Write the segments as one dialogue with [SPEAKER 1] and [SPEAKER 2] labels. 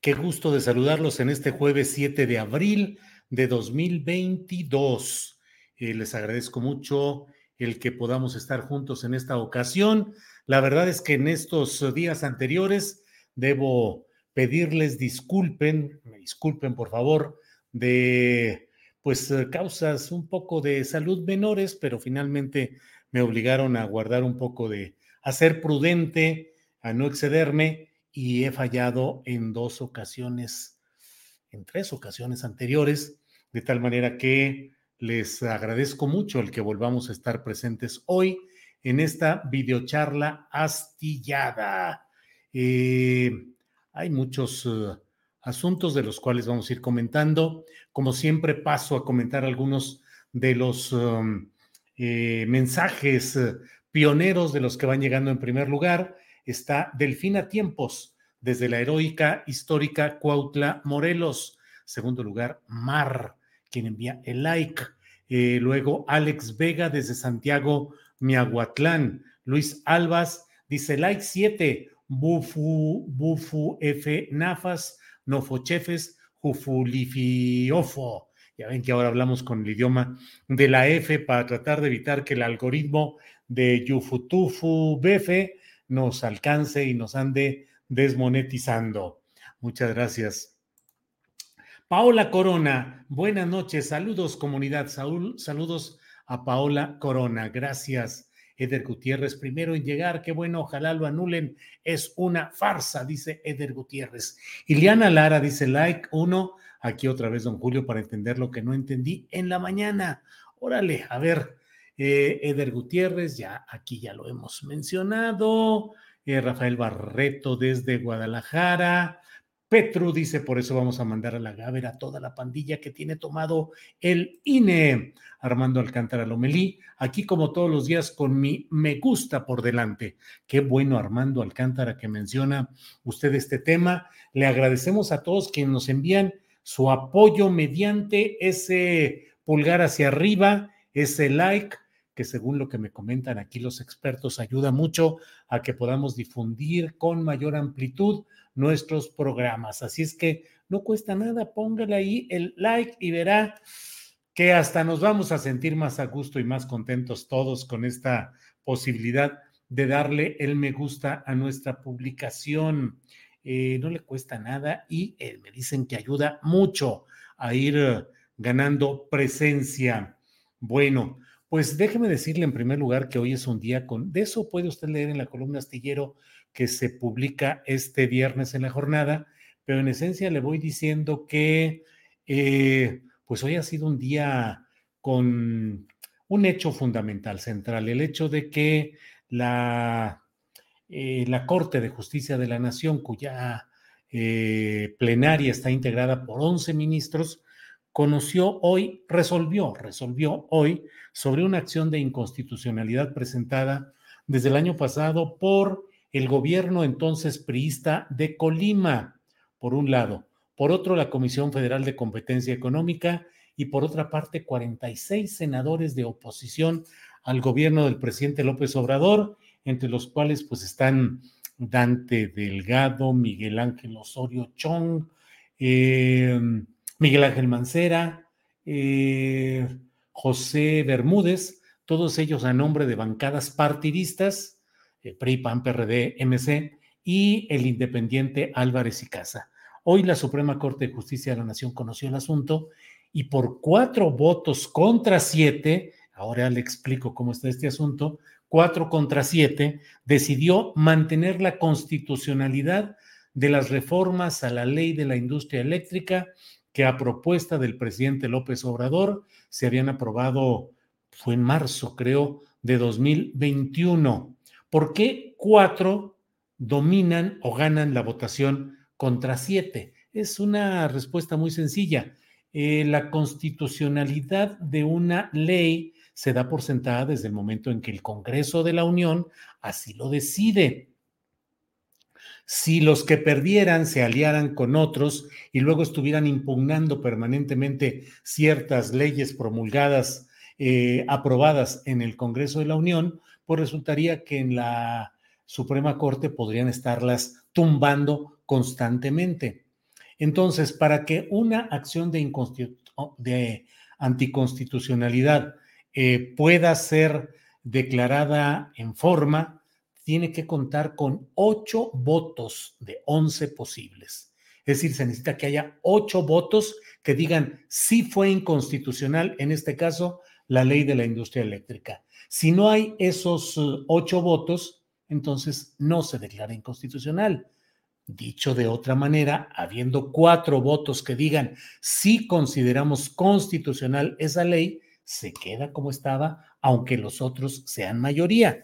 [SPEAKER 1] Qué gusto de saludarlos en este jueves 7 de abril de 2022. Eh, les agradezco mucho el que podamos estar juntos en esta ocasión. La verdad es que en estos días anteriores debo pedirles disculpen, me disculpen por favor, de pues causas un poco de salud menores, pero finalmente me obligaron a guardar un poco de, a ser prudente, a no excederme y he fallado en dos ocasiones, en tres ocasiones anteriores, de tal manera que les agradezco mucho el que volvamos a estar presentes hoy en esta videocharla astillada. Eh, hay muchos uh, asuntos de los cuales vamos a ir comentando. Como siempre, paso a comentar algunos de los um, eh, mensajes pioneros de los que van llegando en primer lugar está Delfina Tiempos, desde la heroica histórica Cuautla, Morelos. Segundo lugar, Mar, quien envía el like. Eh, luego, Alex Vega, desde Santiago, Miahuatlán. Luis Albas dice like 7. Bufu, Bufu F Nafas, Nofochefes, Jufulifiofo. Ya ven que ahora hablamos con el idioma de la F para tratar de evitar que el algoritmo de Yufutufu Befe nos alcance y nos ande desmonetizando. Muchas gracias. Paola Corona, buenas noches, saludos comunidad, Saúl, saludos a Paola Corona, gracias. Eder Gutiérrez, primero en llegar, qué bueno, ojalá lo anulen, es una farsa, dice Eder Gutiérrez. Iliana Lara dice like uno, aquí otra vez don Julio para entender lo que no entendí en la mañana. Órale, a ver, eh, Eder Gutiérrez, ya aquí ya lo hemos mencionado. Eh, Rafael Barreto desde Guadalajara. Petru dice, por eso vamos a mandar a la Gaber a toda la pandilla que tiene tomado el INE. Armando Alcántara Lomelí, aquí como todos los días con mi me gusta por delante. Qué bueno Armando Alcántara que menciona usted este tema. Le agradecemos a todos quienes nos envían su apoyo mediante ese pulgar hacia arriba, ese like, que según lo que me comentan aquí los expertos ayuda mucho a que podamos difundir con mayor amplitud nuestros programas. Así es que no cuesta nada, póngale ahí el like y verá que hasta nos vamos a sentir más a gusto y más contentos todos con esta posibilidad de darle el me gusta a nuestra publicación. Eh, no le cuesta nada y eh, me dicen que ayuda mucho a ir eh, ganando presencia. Bueno, pues déjeme decirle en primer lugar que hoy es un día con, de eso puede usted leer en la columna astillero que se publica este viernes en la jornada, pero en esencia le voy diciendo que eh, pues hoy ha sido un día con un hecho fundamental, central, el hecho de que la, eh, la Corte de Justicia de la Nación, cuya eh, plenaria está integrada por 11 ministros, conoció hoy, resolvió, resolvió hoy sobre una acción de inconstitucionalidad presentada desde el año pasado por el gobierno entonces priista de Colima, por un lado, por otro la Comisión Federal de Competencia Económica y por otra parte 46 senadores de oposición al gobierno del presidente López Obrador, entre los cuales pues están Dante Delgado, Miguel Ángel Osorio Chong, eh, Miguel Ángel Mancera, eh, José Bermúdez, todos ellos a nombre de bancadas partidistas, eh, PRI, PAN, PRD, MC, y el independiente Álvarez y Casa. Hoy la Suprema Corte de Justicia de la Nación conoció el asunto y por cuatro votos contra siete, ahora le explico cómo está este asunto, cuatro contra siete, decidió mantener la constitucionalidad de las reformas a la ley de la industria eléctrica que a propuesta del presidente López Obrador se habían aprobado, fue en marzo, creo, de 2021. ¿Por qué cuatro dominan o ganan la votación contra siete? Es una respuesta muy sencilla. Eh, la constitucionalidad de una ley se da por sentada desde el momento en que el Congreso de la Unión así lo decide. Si los que perdieran se aliaran con otros y luego estuvieran impugnando permanentemente ciertas leyes promulgadas, eh, aprobadas en el Congreso de la Unión, pues resultaría que en la Suprema Corte podrían estarlas tumbando constantemente. Entonces, para que una acción de, de anticonstitucionalidad eh, pueda ser declarada en forma, tiene que contar con ocho votos de once posibles. Es decir, se necesita que haya ocho votos que digan si fue inconstitucional, en este caso, la ley de la industria eléctrica. Si no hay esos eh, ocho votos, entonces no se declara inconstitucional. Dicho de otra manera, habiendo cuatro votos que digan si consideramos constitucional esa ley, se queda como estaba, aunque los otros sean mayoría.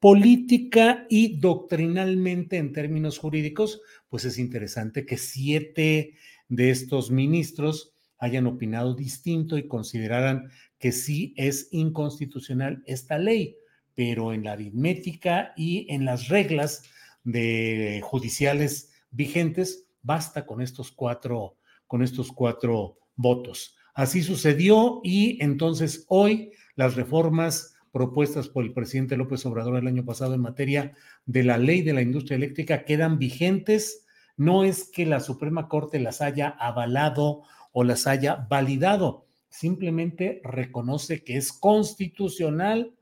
[SPEAKER 1] Política y doctrinalmente en términos jurídicos, pues es interesante que siete de estos ministros hayan opinado distinto y consideraran que sí es inconstitucional esta ley, pero en la aritmética y en las reglas de judiciales vigentes, basta con estos cuatro, con estos cuatro votos. Así sucedió y entonces hoy las reformas propuestas por el presidente López Obrador el año pasado en materia de la ley de la industria eléctrica quedan vigentes. No es que la Suprema Corte las haya avalado o las haya validado, simplemente reconoce que es constitucional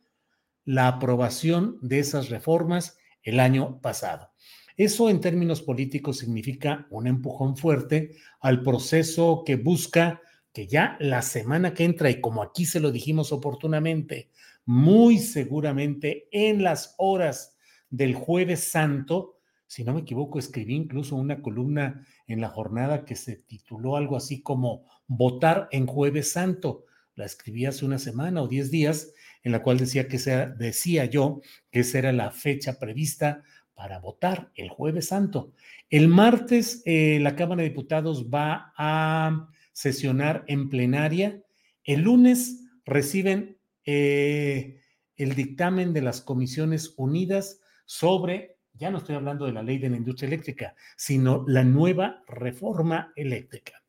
[SPEAKER 1] la aprobación de esas reformas el año pasado. Eso en términos políticos significa un empujón fuerte al proceso que busca que ya la semana que entra, y como aquí se lo dijimos oportunamente, muy seguramente en las horas del jueves santo, si no me equivoco, escribí incluso una columna en la jornada que se tituló algo así como Votar en jueves santo. La escribí hace una semana o diez días, en la cual decía que sea, decía yo que esa era la fecha prevista para votar el jueves santo. El martes eh, la Cámara de Diputados va a sesionar en plenaria. El lunes reciben eh, el dictamen de las comisiones unidas sobre, ya no estoy hablando de la ley de la industria eléctrica, sino la nueva reforma eléctrica.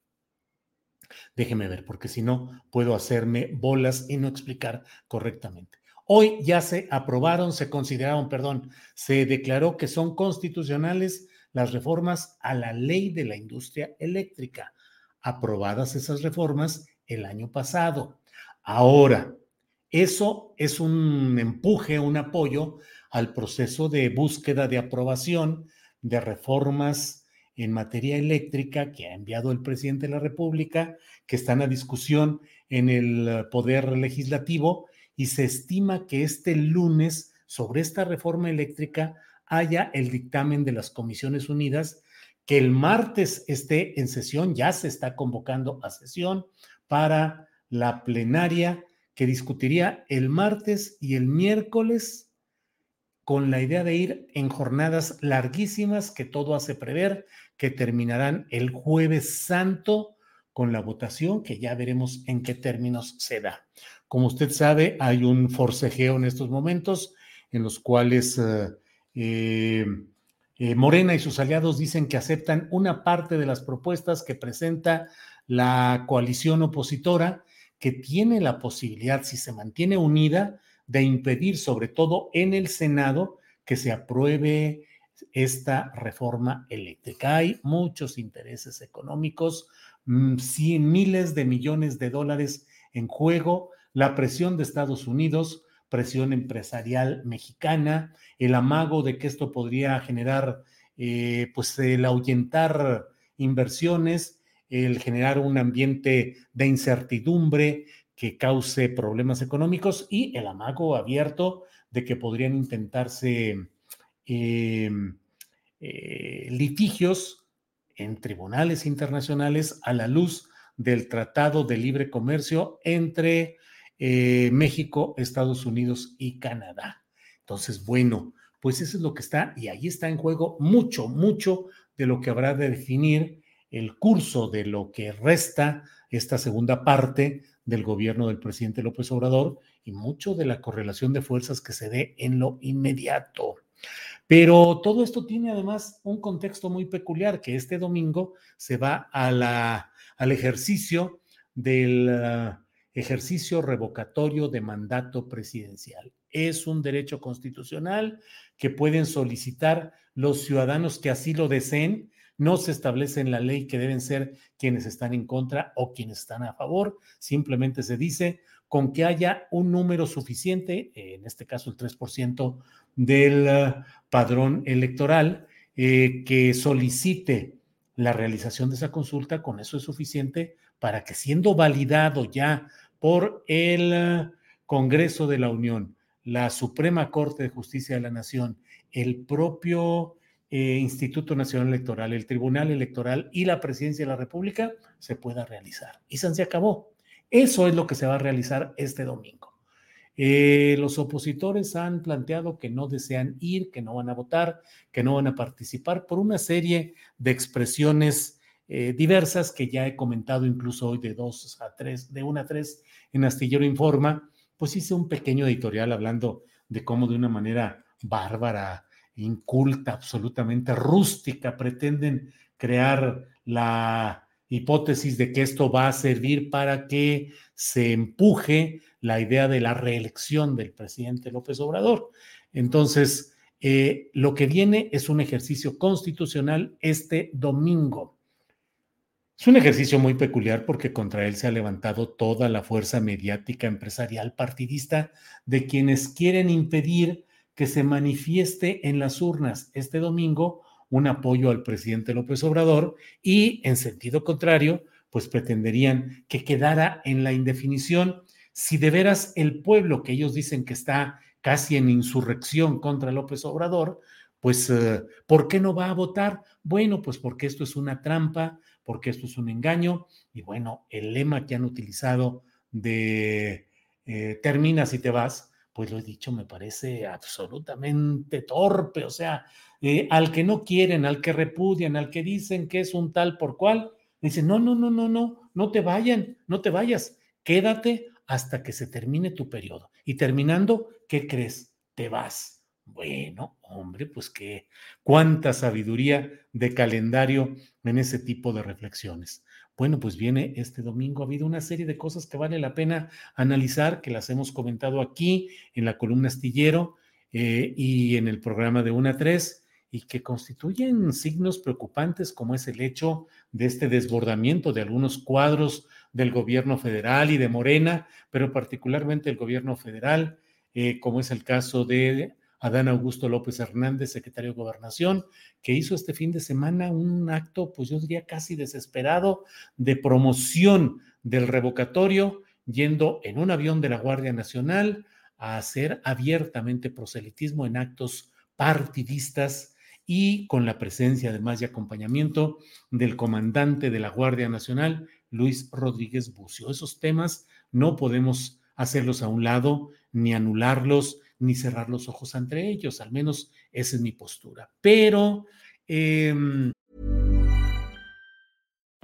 [SPEAKER 1] Déjeme ver, porque si no puedo hacerme bolas y no explicar correctamente. Hoy ya se aprobaron, se consideraron, perdón, se declaró que son constitucionales las reformas a la ley de la industria eléctrica, aprobadas esas reformas el año pasado. Ahora, eso es un empuje, un apoyo al proceso de búsqueda de aprobación de reformas en materia eléctrica que ha enviado el presidente de la República, que están a discusión en el Poder Legislativo y se estima que este lunes sobre esta reforma eléctrica haya el dictamen de las Comisiones Unidas, que el martes esté en sesión, ya se está convocando a sesión para la plenaria que discutiría el martes y el miércoles con la idea de ir en jornadas larguísimas que todo hace prever que terminarán el jueves santo con la votación que ya veremos en qué términos se da. Como usted sabe, hay un forcejeo en estos momentos en los cuales eh, eh, eh, Morena y sus aliados dicen que aceptan una parte de las propuestas que presenta la coalición opositora, que tiene la posibilidad, si se mantiene unida, de impedir, sobre todo en el Senado, que se apruebe esta reforma eléctrica. Hay muchos intereses económicos, mm, miles de millones de dólares en juego, la presión de Estados Unidos, presión empresarial mexicana, el amago de que esto podría generar, eh, pues, el ahuyentar inversiones, el generar un ambiente de incertidumbre que cause problemas económicos y el amago abierto de que podrían intentarse em, eh, litigios en tribunales internacionales a la luz del Tratado de Libre Comercio entre eh, México, Estados Unidos y Canadá. Entonces, bueno, pues eso es lo que está y ahí está en juego mucho, mucho de lo que habrá de definir el curso de lo que resta esta segunda parte del gobierno del presidente López Obrador y mucho de la correlación de fuerzas que se dé en lo inmediato. Pero todo esto tiene además un contexto muy peculiar, que este domingo se va a la, al ejercicio del uh, ejercicio revocatorio de mandato presidencial. Es un derecho constitucional que pueden solicitar los ciudadanos que así lo deseen. No se establece en la ley que deben ser quienes están en contra o quienes están a favor. Simplemente se dice con que haya un número suficiente, en este caso el 3% del uh, padrón electoral, eh, que solicite la realización de esa consulta, con eso es suficiente para que siendo validado ya por el uh, Congreso de la Unión, la Suprema Corte de Justicia de la Nación, el propio eh, Instituto Nacional Electoral, el Tribunal Electoral y la Presidencia de la República, se pueda realizar. Y se acabó. Eso es lo que se va a realizar este domingo. Eh, los opositores han planteado que no desean ir, que no van a votar, que no van a participar por una serie de expresiones eh, diversas que ya he comentado incluso hoy de dos a tres, de una a tres en Astillero Informa. Pues hice un pequeño editorial hablando de cómo de una manera bárbara, inculta, absolutamente rústica, pretenden crear la hipótesis de que esto va a servir para que se empuje la idea de la reelección del presidente López Obrador. Entonces, eh, lo que viene es un ejercicio constitucional este domingo. Es un ejercicio muy peculiar porque contra él se ha levantado toda la fuerza mediática empresarial partidista de quienes quieren impedir que se manifieste en las urnas este domingo un apoyo al presidente López Obrador y en sentido contrario, pues pretenderían que quedara en la indefinición si de veras el pueblo que ellos dicen que está casi en insurrección contra López Obrador, pues eh, ¿por qué no va a votar? Bueno, pues porque esto es una trampa, porque esto es un engaño y bueno, el lema que han utilizado de eh, termina si te vas, pues lo he dicho, me parece absolutamente torpe, o sea, eh, al que no quieren, al que repudian, al que dicen que es un tal por cual, dicen, no, no, no, no, no, no te vayan, no te vayas, quédate hasta que se termine tu periodo. Y terminando, ¿qué crees? Te vas. Bueno, hombre, pues qué, cuánta sabiduría de calendario en ese tipo de reflexiones. Bueno, pues viene este domingo. Ha habido una serie de cosas que vale la pena analizar, que las hemos comentado aquí en la columna astillero eh, y en el programa de 1 a 3 y que constituyen signos preocupantes como es el hecho de este desbordamiento de algunos cuadros del gobierno federal y de Morena, pero particularmente el gobierno federal, eh, como es el caso de Adán Augusto López Hernández, secretario de Gobernación, que hizo este fin de semana un acto, pues yo diría casi desesperado, de promoción del revocatorio, yendo en un avión de la Guardia Nacional a hacer abiertamente proselitismo en actos partidistas y con la presencia además y acompañamiento del comandante de la Guardia Nacional, Luis Rodríguez Bucio. Esos temas no podemos hacerlos a un lado, ni anularlos, ni cerrar los ojos entre ellos, al menos esa es mi postura. Pero... Eh,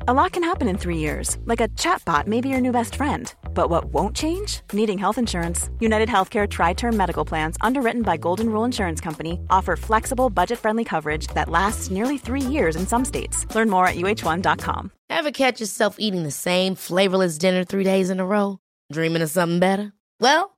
[SPEAKER 2] a lot can happen in three years, like a chatbot may be your new best friend. But what won't change? Needing health insurance. United Healthcare Tri Term Medical Plans, underwritten by Golden Rule Insurance Company, offer flexible, budget friendly coverage that lasts nearly three years in some states. Learn more at uh1.com.
[SPEAKER 3] Ever catch yourself eating the same flavorless dinner three days in a row? Dreaming of something better? Well,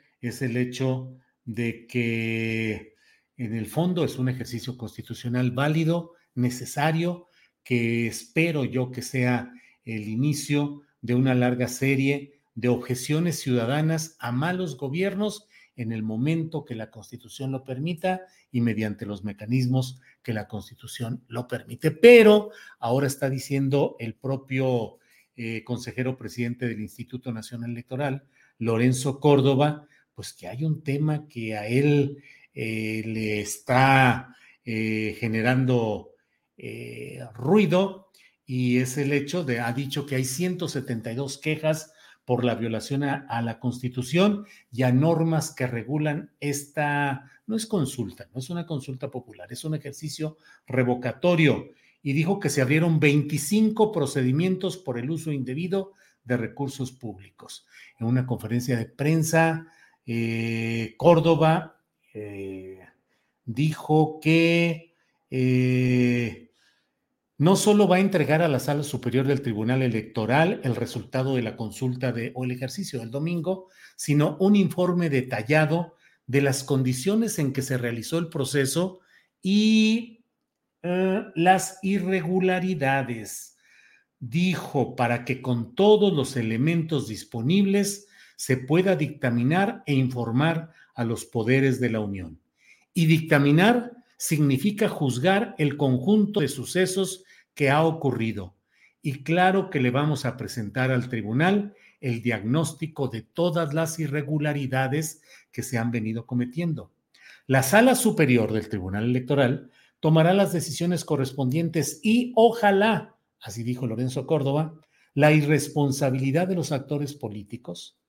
[SPEAKER 1] es el hecho de que en el fondo es un ejercicio constitucional válido, necesario, que espero yo que sea el inicio de una larga serie de objeciones ciudadanas a malos gobiernos en el momento que la Constitución lo permita y mediante los mecanismos que la Constitución lo permite. Pero ahora está diciendo el propio eh, consejero presidente del Instituto Nacional Electoral, Lorenzo Córdoba, pues que hay un tema que a él eh, le está eh, generando ruido y es el hecho de, ha dicho que hay 172 quejas por la violación a, la Constitución y a normas que regulan esta, no es consulta, no es una consulta popular, es un ejercicio revocatorio. Y dijo que se abrieron 25 procedimientos por el uso indebido de recursos públicos. En una conferencia de prensa, eh, Córdoba eh, dijo que eh, no solo va a entregar a la Sala Superior del Tribunal Electoral el resultado de la consulta de, o el ejercicio del domingo, sino un informe detallado de las condiciones en que se realizó el proceso y las irregularidades. Dijo, para que con todos los elementos disponibles se pueda dictaminar e informar a los poderes de la Unión. Y dictaminar significa juzgar el conjunto de sucesos que ha ocurrido. Y claro que le vamos a presentar al tribunal el diagnóstico de todas las irregularidades que se han venido cometiendo. La sala superior del Tribunal Electoral tomará las decisiones correspondientes y ojalá, así dijo Lorenzo Córdoba, la irresponsabilidad de los actores políticos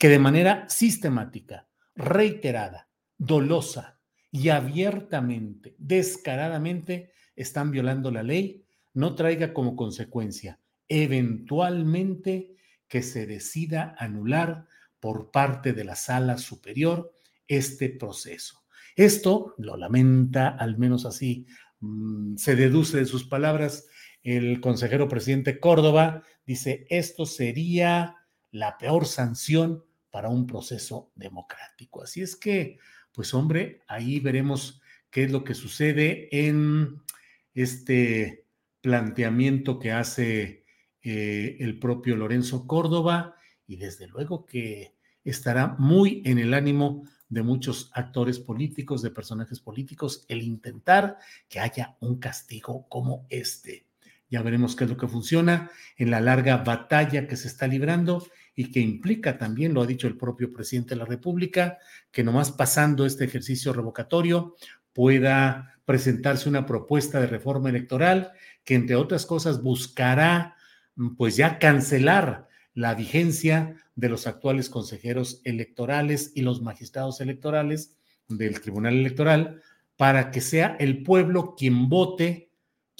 [SPEAKER 1] que de manera sistemática, reiterada, dolosa y abiertamente, descaradamente, están violando la ley no traiga como consecuencia eventualmente que se decida anular por parte de la sala superior este proceso. Esto lo lamenta, al menos así mm, se deduce de sus palabras, el consejero presidente Córdoba dice, esto sería la peor sanción para un proceso democrático. Así es que, pues hombre, ahí veremos qué es lo que sucede en este planteamiento que hace eh, el propio Lorenzo Córdoba y desde luego que estará muy en el ánimo de muchos actores políticos, de personajes políticos, el intentar que haya un castigo como este. Ya veremos qué es lo que funciona en la larga batalla que se está librando y que implica también, lo ha dicho el propio presidente de la República, que nomás pasando este ejercicio revocatorio pueda presentarse una propuesta de reforma electoral que, entre otras cosas, buscará mm, pues ya cancelar la vigencia de los actuales consejeros electorales y los magistrados electorales del Tribunal Electoral para que sea el pueblo quien vote,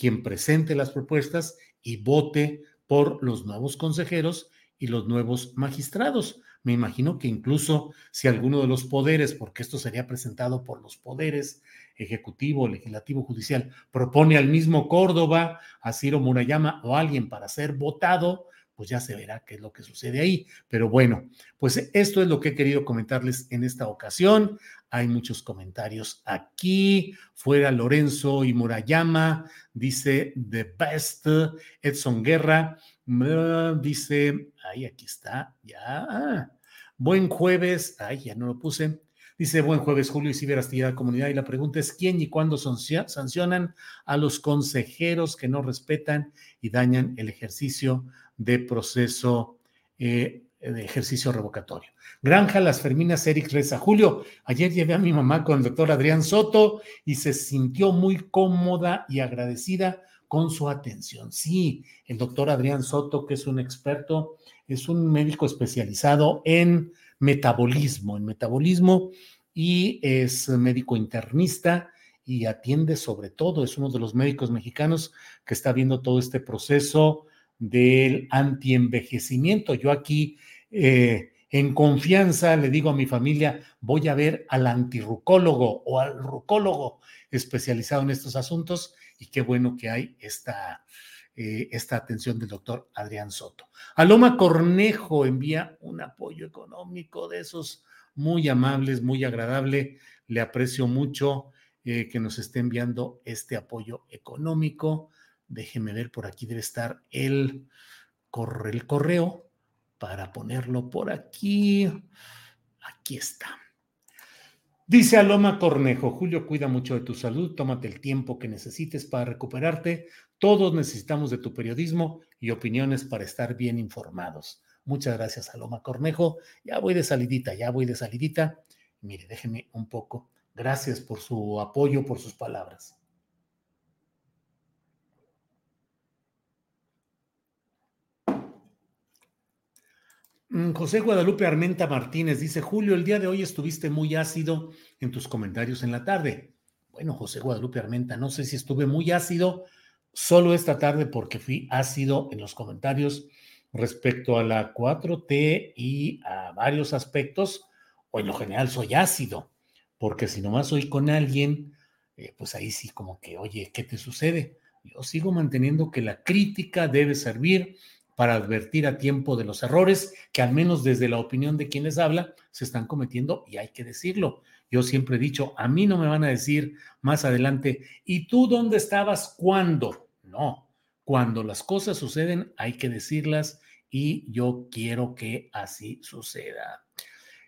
[SPEAKER 1] quien presente las propuestas y vote por los nuevos consejeros y los nuevos magistrados. Me imagino que incluso si alguno de los poderes, porque esto sería presentado por los poderes ejecutivo, legislativo, judicial, propone al mismo Córdoba, a Ciro Murayama o a alguien para ser votado, pues ya se verá qué es lo que sucede ahí. Pero bueno, pues esto es lo que he querido comentarles en esta ocasión. Hay muchos comentarios aquí. Fuera Lorenzo y Murayama, dice The Best. Edson Guerra, dice, ahí aquí está, ya. Buen jueves, ay, ya no lo puse. Dice, buen jueves, Julio y Ciberastillada Comunidad. Y la pregunta es, ¿quién y cuándo sancionan a los consejeros que no respetan y dañan el ejercicio de proceso, eh, de ejercicio revocatorio? Granja Las Ferminas, Eric Reza. Julio, ayer llevé a mi mamá con el doctor Adrián Soto y se sintió muy cómoda y agradecida con su atención. Sí, el doctor Adrián Soto, que es un experto, es un médico especializado en metabolismo, en metabolismo, y es médico internista y atiende sobre todo, es uno de los médicos mexicanos que está viendo todo este proceso del antienvejecimiento. Yo aquí, eh, en confianza, le digo a mi familia, voy a ver al antirrucólogo o al rucólogo especializado en estos asuntos y qué bueno que hay esta, eh, esta atención del doctor Adrián Soto. Aloma Cornejo envía un apoyo económico de esos muy amables, muy agradable. Le aprecio mucho eh, que nos esté enviando este apoyo económico. Déjeme ver, por aquí debe estar el, el correo para ponerlo por aquí. Aquí está. Dice Aloma Cornejo, Julio, cuida mucho de tu salud, tómate el tiempo que necesites para recuperarte. Todos necesitamos de tu periodismo y opiniones para estar bien informados. Muchas gracias, Aloma Cornejo. Ya voy de salidita, ya voy de salidita. Mire, déjeme un poco. Gracias por su apoyo, por sus palabras. José Guadalupe Armenta Martínez dice, Julio, el día de hoy estuviste muy ácido en tus comentarios en la tarde. Bueno, José Guadalupe Armenta, no sé si estuve muy ácido solo esta tarde porque fui ácido en los comentarios respecto a la 4T y a varios aspectos, o en lo general soy ácido, porque si nomás soy con alguien, eh, pues ahí sí como que, oye, ¿qué te sucede? Yo sigo manteniendo que la crítica debe servir para advertir a tiempo de los errores que al menos desde la opinión de quienes habla se están cometiendo y hay que decirlo. Yo siempre he dicho, a mí no me van a decir más adelante, ¿y tú dónde estabas cuándo? No, cuando las cosas suceden hay que decirlas y yo quiero que así suceda.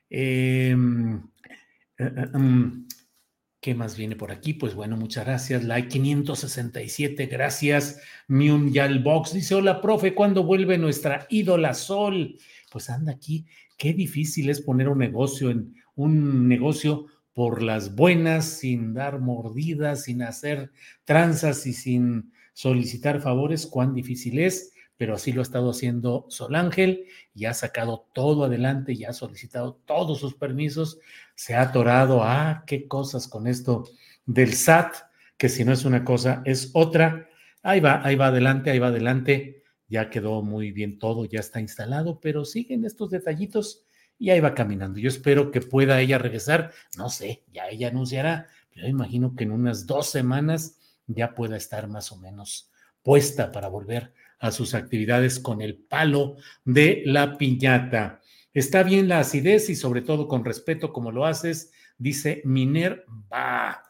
[SPEAKER 1] Em, eh, eh, em, ¿Qué más viene por aquí? Pues bueno, muchas gracias. Like 567, gracias. Box dice: Hola, profe, ¿cuándo vuelve nuestra ídola Sol? Pues anda aquí. Qué difícil es poner un negocio en un negocio por las buenas, sin dar mordidas, sin hacer tranzas y sin solicitar favores. Cuán difícil es pero así lo ha estado haciendo Sol Ángel y ha sacado todo adelante y ha solicitado todos sus permisos, se ha atorado a ah, qué cosas con esto del SAT, que si no es una cosa es otra. Ahí va, ahí va adelante, ahí va adelante. Ya quedó muy bien todo, ya está instalado, pero siguen estos detallitos y ahí va caminando. Yo espero que pueda ella regresar, no sé, ya ella anunciará, pero imagino que en unas dos semanas ya pueda estar más o menos puesta para volver a sus actividades con el palo de la piñata. Está bien la acidez y sobre todo con respeto como lo haces, dice Miner va.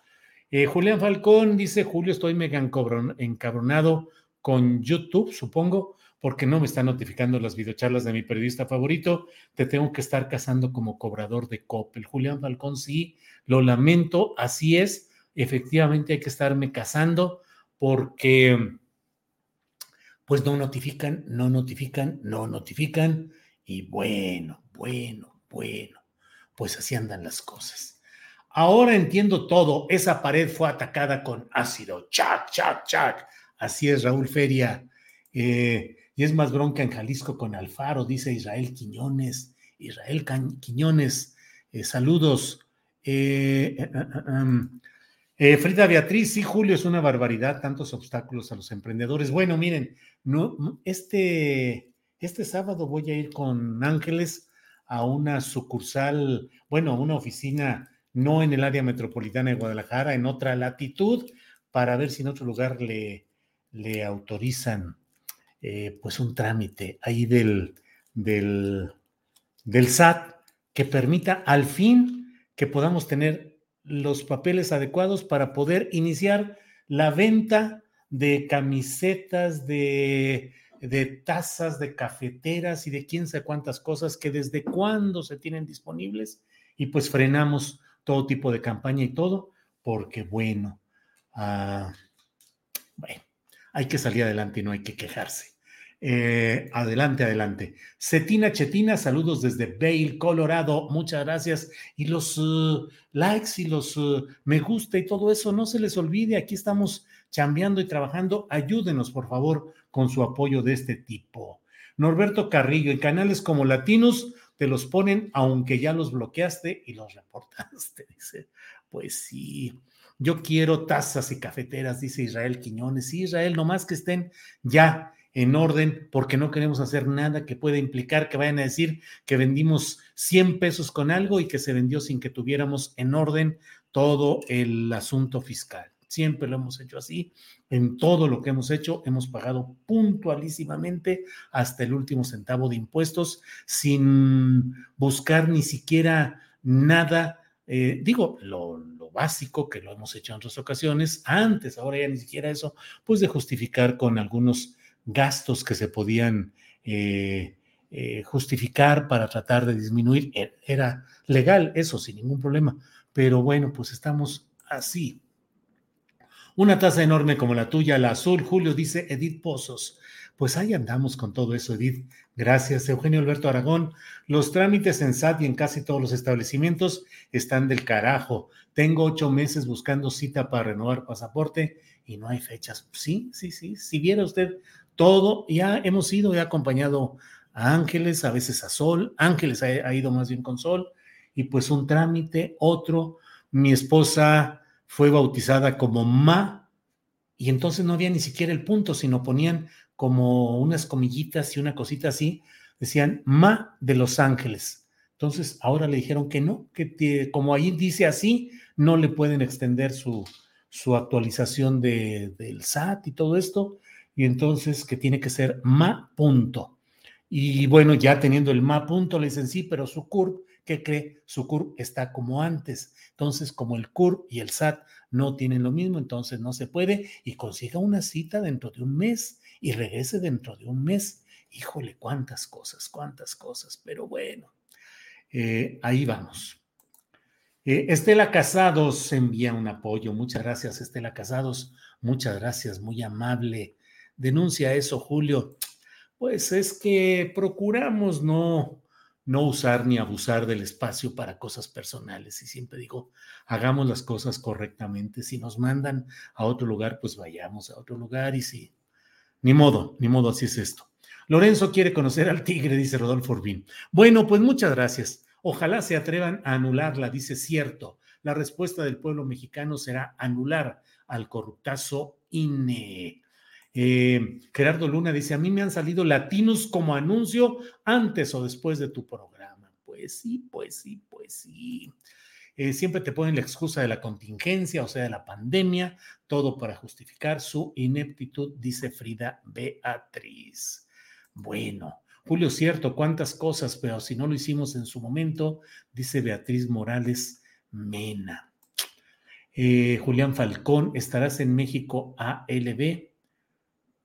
[SPEAKER 1] Eh, Julián Falcón dice, Julio, estoy mega encabronado con YouTube, supongo, porque no me está notificando las videocharlas de mi periodista favorito. Te tengo que estar casando como cobrador de Coppel. Julián Falcón, sí, lo lamento, así es. Efectivamente hay que estarme casando porque pues no notifican, no notifican, no notifican. Y bueno, bueno, bueno, pues así andan las cosas. Ahora entiendo todo. Esa pared fue atacada con ácido. Chac, chac, chac. Así es, Raúl Feria. Eh, y es más bronca en Jalisco con Alfaro, dice Israel Quiñones. Israel Quiñones, eh, saludos. Eh, eh, Frida Beatriz, sí, Julio, es una barbaridad, tantos obstáculos a los emprendedores. Bueno, miren, no, este, este sábado voy a ir con Ángeles a una sucursal, bueno, una oficina no en el área metropolitana de Guadalajara, en otra latitud, para ver si en otro lugar le, le autorizan eh, pues un trámite ahí del, del, del SAT que permita al fin que podamos tener los papeles adecuados para poder iniciar la venta de camisetas, de, de tazas, de cafeteras y de quién sabe cuántas cosas que desde cuándo se tienen disponibles y pues frenamos todo tipo de campaña y todo porque bueno, ah, bueno, hay que salir adelante y no hay que quejarse. Eh, adelante, adelante. Cetina Chetina, saludos desde Vail, Colorado. Muchas gracias. Y los uh, likes y los uh, me gusta y todo eso, no se les olvide. Aquí estamos chambeando y trabajando. Ayúdenos, por favor, con su apoyo de este tipo. Norberto Carrillo, en canales como Latinos te los ponen aunque ya los bloqueaste y los reportaste. Dice, pues sí. Yo quiero tazas y cafeteras, dice Israel Quiñones. Sí, Israel, nomás que estén ya en orden, porque no queremos hacer nada que pueda implicar que vayan a decir que vendimos 100 pesos con algo y que se vendió sin que tuviéramos en orden todo el asunto fiscal. Siempre lo hemos hecho así. En todo lo que hemos hecho, hemos pagado puntualísimamente hasta el último centavo de impuestos sin buscar ni siquiera nada. Eh, digo, lo, lo básico que lo hemos hecho en otras ocasiones, antes, ahora ya ni siquiera eso, pues de justificar con algunos gastos que se podían eh, eh, justificar para tratar de disminuir. E, era legal eso, sin ningún problema. Pero bueno, pues estamos así. Una taza enorme como la tuya, la azul, Julio, dice Edith Pozos. Pues ahí andamos con todo eso, Edith. Gracias, Eugenio Alberto Aragón. Los trámites en SAT y en casi todos los establecimientos están del carajo. Tengo ocho meses buscando cita para renovar pasaporte y no hay fechas. Sí, sí, sí. Si viera usted todo, ya hemos ido, he acompañado a Ángeles, a veces a Sol, Ángeles ha, ido más bien con Sol, y pues un trámite, otro, mi esposa fue bautizada como Ma, y entonces no había ni siquiera el punto, sino ponían como unas comillitas y una cosita así, decían Ma de Los Ángeles. Entonces ahora le dijeron que no, que como ahí dice así, no le pueden extender su, su actualización de, del SAT y todo esto, y entonces que tiene que ser ma punto. Y bueno, ya teniendo el ma punto, le dicen sí, pero su CURP, ¿qué cree? Su CURP está como antes. Entonces, como el CURP y el SAT no tienen lo mismo, entonces no se puede y consiga una cita dentro de un mes y regrese dentro de un mes. Híjole, cuántas cosas, cuántas cosas, pero bueno, eh, ahí vamos. Eh, Estela Casados envía un apoyo. Muchas gracias, Estela Casados. Muchas gracias, muy amable denuncia eso, Julio. Pues es que procuramos no, no usar ni abusar del espacio para cosas personales. Y siempre digo, hagamos las cosas correctamente. Si nos mandan a otro lugar, pues vayamos a otro lugar. Y si, ni modo, ni modo, así es esto. Lorenzo quiere conocer al tigre, dice Rodolfo Urbín. Bueno, pues muchas gracias. Ojalá se atrevan a anularla, dice cierto. La respuesta del pueblo mexicano será anular al corruptazo INE. Eh, Gerardo Luna dice, a mí me han salido latinos como anuncio antes o después de tu programa. Pues sí, pues sí, pues sí. Eh, siempre te ponen la excusa de la contingencia, o sea, de la pandemia, todo para justificar su ineptitud, dice Frida Beatriz. Bueno, Julio, cierto, cuántas cosas, pero si no lo hicimos en su momento, dice Beatriz Morales Mena. Eh, Julián Falcón, ¿estarás en México ALB?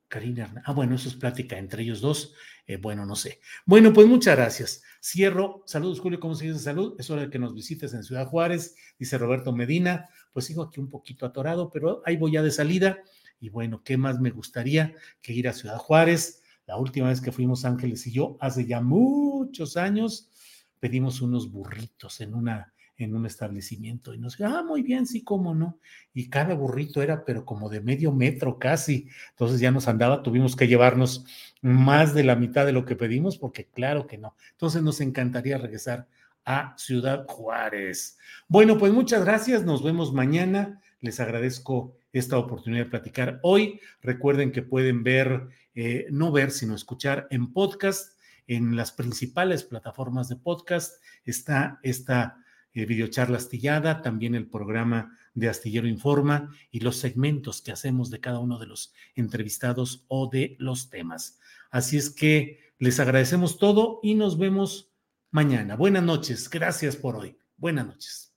[SPEAKER 1] Karina Ah, bueno, eso es plática entre ellos dos. Eh, bueno, no sé. Bueno, pues muchas gracias. Cierro. Saludos, Julio. ¿Cómo sigues de salud? Es hora de que nos visites en Ciudad Juárez, dice Roberto Medina. Pues sigo aquí un poquito atorado, pero ahí voy ya de salida. Y bueno, ¿qué más me gustaría que ir a Ciudad Juárez? La última vez que fuimos Ángeles y yo, hace ya muchos años, pedimos unos burritos en una en un establecimiento y nos ah, muy bien, sí, cómo no. Y cada burrito era, pero como de medio metro casi. Entonces ya nos andaba, tuvimos que llevarnos más de la mitad de lo que pedimos, porque claro que no. Entonces nos encantaría regresar a Ciudad Juárez. Bueno, pues muchas gracias, nos vemos mañana. Les agradezco esta oportunidad de platicar hoy. Recuerden que pueden ver, eh, no ver, sino escuchar en podcast, en las principales plataformas de podcast. Está esta eh, videocharla astillada, también el programa de Astillero Informa y los segmentos que hacemos de cada uno de los entrevistados o de los temas. Así es que les agradecemos todo y nos vemos mañana. Buenas noches. Gracias por hoy. Buenas noches.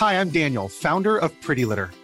[SPEAKER 4] Hi, I'm Daniel, founder of Pretty Litter.